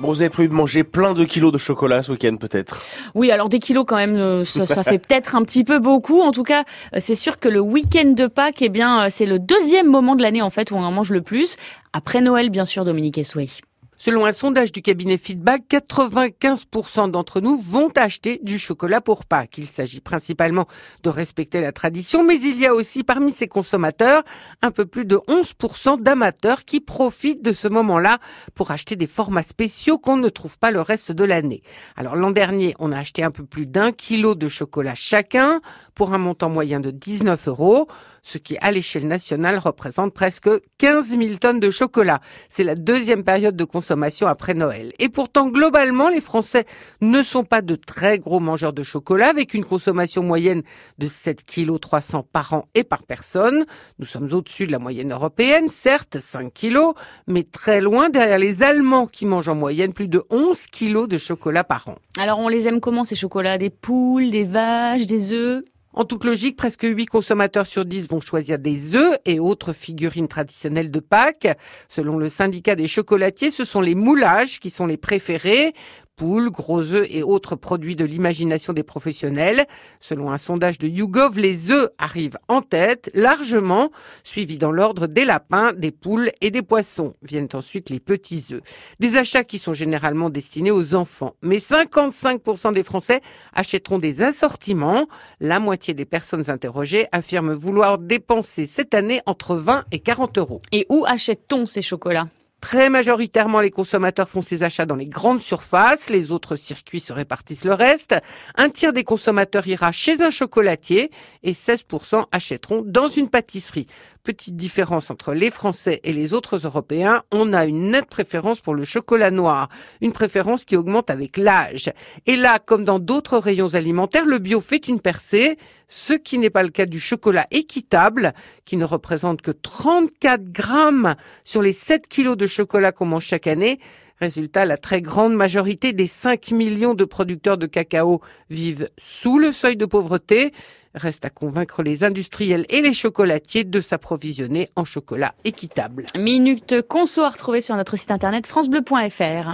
Bon, vous avez prévu de manger plein de kilos de chocolat ce week-end peut-être Oui, alors des kilos quand même, euh, ça, fait peut-être un petit peu beaucoup. En tout cas, euh, c'est sûr que le week-end de Pâques, eh bien, euh, c'est le deuxième moment de l'année en fait où on en mange le plus. Après Noël, bien sûr, Dominique Essoué. Selon un sondage du cabinet Feedback, 95% d'entre nous vont acheter du chocolat pour Pâques. Il s'agit principalement de respecter la tradition, mais il y a aussi parmi ces consommateurs un peu plus de 11% d'amateurs qui profitent de ce moment-là pour acheter des formats spéciaux qu'on ne trouve pas le reste de l'année. Alors l'an dernier, on a acheté un peu plus d'un kilo de chocolat chacun pour un montant moyen de 19 euros, ce qui à l'échelle nationale représente presque 15 000 tonnes de chocolat. C'est la deuxième période de consommation après Noël. Et pourtant, globalement, les Français ne sont pas de très gros mangeurs de chocolat, avec une consommation moyenne de 7 kg 300 par an et par personne. Nous sommes au-dessus de la moyenne européenne, certes, 5 kg, mais très loin derrière les Allemands qui mangent en moyenne plus de 11 kg de chocolat par an. Alors, on les aime comment ces chocolats? Des poules, des vaches, des œufs? En toute logique, presque 8 consommateurs sur 10 vont choisir des œufs et autres figurines traditionnelles de Pâques. Selon le syndicat des chocolatiers, ce sont les moulages qui sont les préférés poules, gros œufs et autres produits de l'imagination des professionnels. Selon un sondage de YouGov, les œufs arrivent en tête, largement, suivis dans l'ordre des lapins, des poules et des poissons. Viennent ensuite les petits œufs. Des achats qui sont généralement destinés aux enfants. Mais 55% des Français achèteront des assortiments. La moitié des personnes interrogées affirment vouloir dépenser cette année entre 20 et 40 euros. Et où achète-t-on ces chocolats? Très majoritairement, les consommateurs font ces achats dans les grandes surfaces, les autres circuits se répartissent le reste. Un tiers des consommateurs ira chez un chocolatier et 16% achèteront dans une pâtisserie. Petite différence entre les Français et les autres Européens, on a une nette préférence pour le chocolat noir, une préférence qui augmente avec l'âge. Et là, comme dans d'autres rayons alimentaires, le bio fait une percée, ce qui n'est pas le cas du chocolat équitable, qui ne représente que 34 grammes sur les 7 kilos de chocolat qu'on mange chaque année. Résultat, la très grande majorité des 5 millions de producteurs de cacao vivent sous le seuil de pauvreté. Reste à convaincre les industriels et les chocolatiers de s'approvisionner en chocolat équitable. Minute conso à retrouver sur notre site internet francebleu.fr.